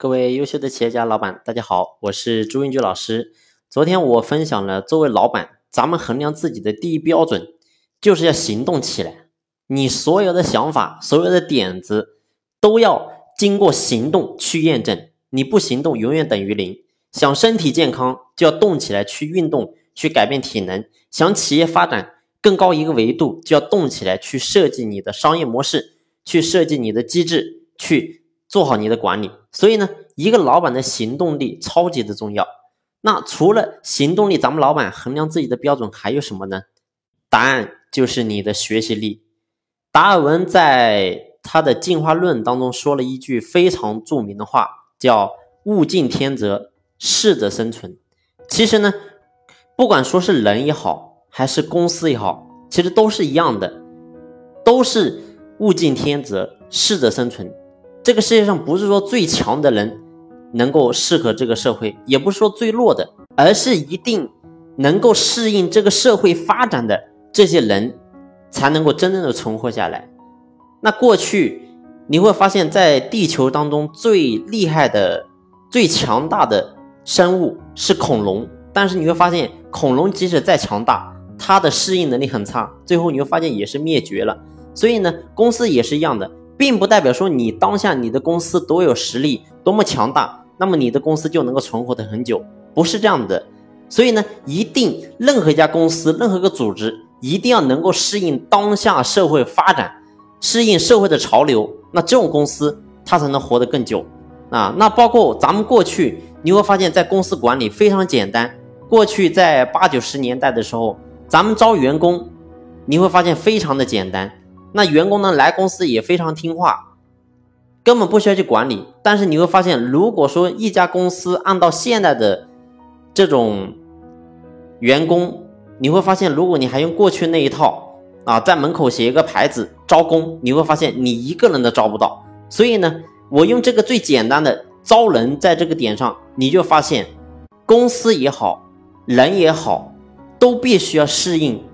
各位优秀的企业家老板，大家好，我是朱云举老师。昨天我分享了，作为老板，咱们衡量自己的第一标准就是要行动起来。你所有的想法、所有的点子都要经过行动去验证。你不行动，永远等于零。想身体健康，就要动起来去运动，去改变体能；想企业发展更高一个维度，就要动起来去设计你的商业模式，去设计你的机制，去做好你的管理。所以呢，一个老板的行动力超级的重要。那除了行动力，咱们老板衡量自己的标准还有什么呢？答案就是你的学习力。达尔文在他的进化论当中说了一句非常著名的话。叫物竞天择，适者生存。其实呢，不管说是人也好，还是公司也好，其实都是一样的，都是物竞天择，适者生存。这个世界上不是说最强的人能够适合这个社会，也不是说最弱的，而是一定能够适应这个社会发展的这些人，才能够真正的存活下来。那过去。你会发现在地球当中最厉害的、最强大的生物是恐龙，但是你会发现，恐龙即使再强大，它的适应能力很差，最后你会发现也是灭绝了。所以呢，公司也是一样的，并不代表说你当下你的公司多有实力、多么强大，那么你的公司就能够存活的很久，不是这样的。所以呢，一定任何一家公司、任何一个组织，一定要能够适应当下社会发展，适应社会的潮流。那这种公司它才能活得更久啊！那包括咱们过去，你会发现在公司管理非常简单。过去在八九十年代的时候，咱们招员工，你会发现非常的简单。那员工呢来公司也非常听话，根本不需要去管理。但是你会发现，如果说一家公司按照现在的这种员工，你会发现，如果你还用过去那一套。啊，在门口写一个牌子招工，你会发现你一个人都招不到。所以呢，我用这个最简单的招人，在这个点上，你就发现，公司也好，人也好，都必须要适应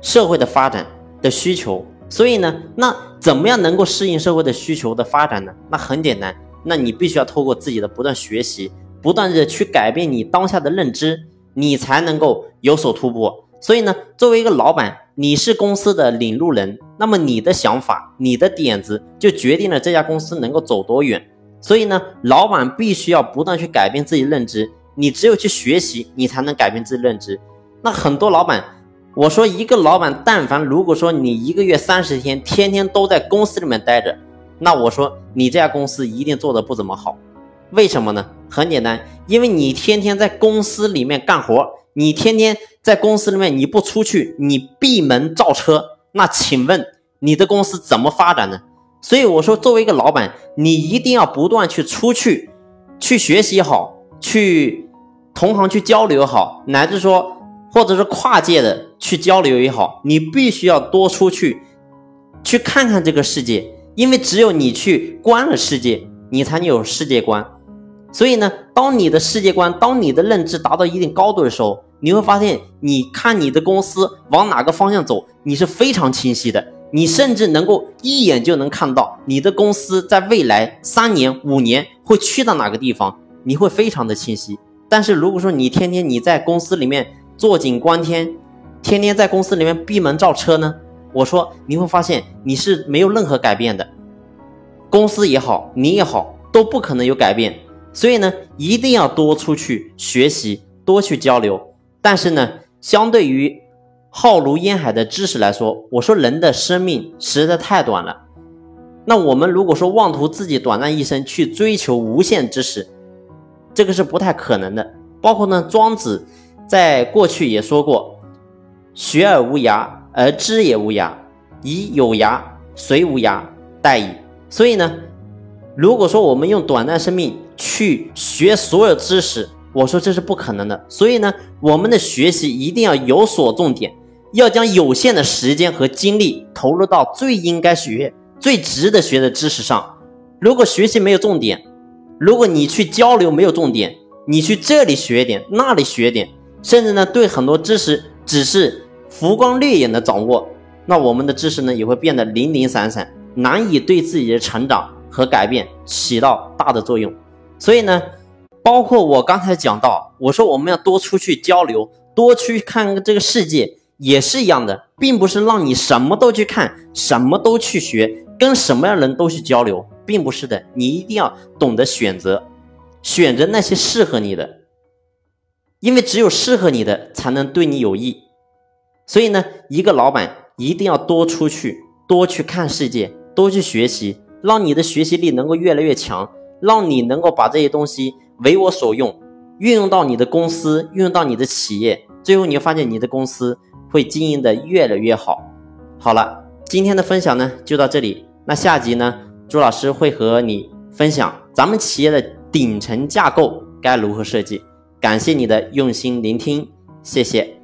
社会的发展的需求。所以呢，那怎么样能够适应社会的需求的发展呢？那很简单，那你必须要透过自己的不断学习，不断的去改变你当下的认知，你才能够有所突破。所以呢，作为一个老板。你是公司的领路人，那么你的想法、你的点子就决定了这家公司能够走多远。所以呢，老板必须要不断去改变自己认知。你只有去学习，你才能改变自己认知。那很多老板，我说一个老板，但凡如果说你一个月三十天，天天都在公司里面待着，那我说你这家公司一定做的不怎么好。为什么呢？很简单，因为你天天在公司里面干活。你天天在公司里面，你不出去，你闭门造车，那请问你的公司怎么发展呢？所以我说，作为一个老板，你一定要不断去出去，去学习好，去同行去交流好，乃至说或者是跨界的去交流也好，你必须要多出去，去看看这个世界，因为只有你去观了世界，你才能有世界观。所以呢，当你的世界观、当你的认知达到一定高度的时候，你会发现，你看你的公司往哪个方向走，你是非常清晰的。你甚至能够一眼就能看到你的公司在未来三年、五年会去到哪个地方，你会非常的清晰。但是如果说你天天你在公司里面坐井观天，天天在公司里面闭门造车呢，我说你会发现你是没有任何改变的，公司也好，你也好，都不可能有改变。所以呢，一定要多出去学习，多去交流。但是呢，相对于浩如烟海的知识来说，我说人的生命实在太短了。那我们如果说妄图自己短暂一生去追求无限知识，这个是不太可能的。包括呢，庄子在过去也说过：“学而无涯，而知也无涯。以有涯，随无涯，殆矣。”所以呢，如果说我们用短暂生命，去学所有知识，我说这是不可能的。所以呢，我们的学习一定要有所重点，要将有限的时间和精力投入到最应该学、最值得学的知识上。如果学习没有重点，如果你去交流没有重点，你去这里学点，那里学点，甚至呢对很多知识只是浮光掠影的掌握，那我们的知识呢也会变得零零散散，难以对自己的成长和改变起到大的作用。所以呢，包括我刚才讲到，我说我们要多出去交流，多去看这个世界，也是一样的，并不是让你什么都去看，什么都去学，跟什么样人都去交流，并不是的。你一定要懂得选择，选择那些适合你的，因为只有适合你的，才能对你有益。所以呢，一个老板一定要多出去，多去看世界，多去学习，让你的学习力能够越来越强，让你能够把这些东西为我所用，运用到你的公司，运用到你的企业，最后你会发现你的公司会经营的越来越好。好了，今天的分享呢就到这里，那下集呢，朱老师会和你分享咱们企业的顶层架构该如何设计。感谢你的用心聆听，谢谢。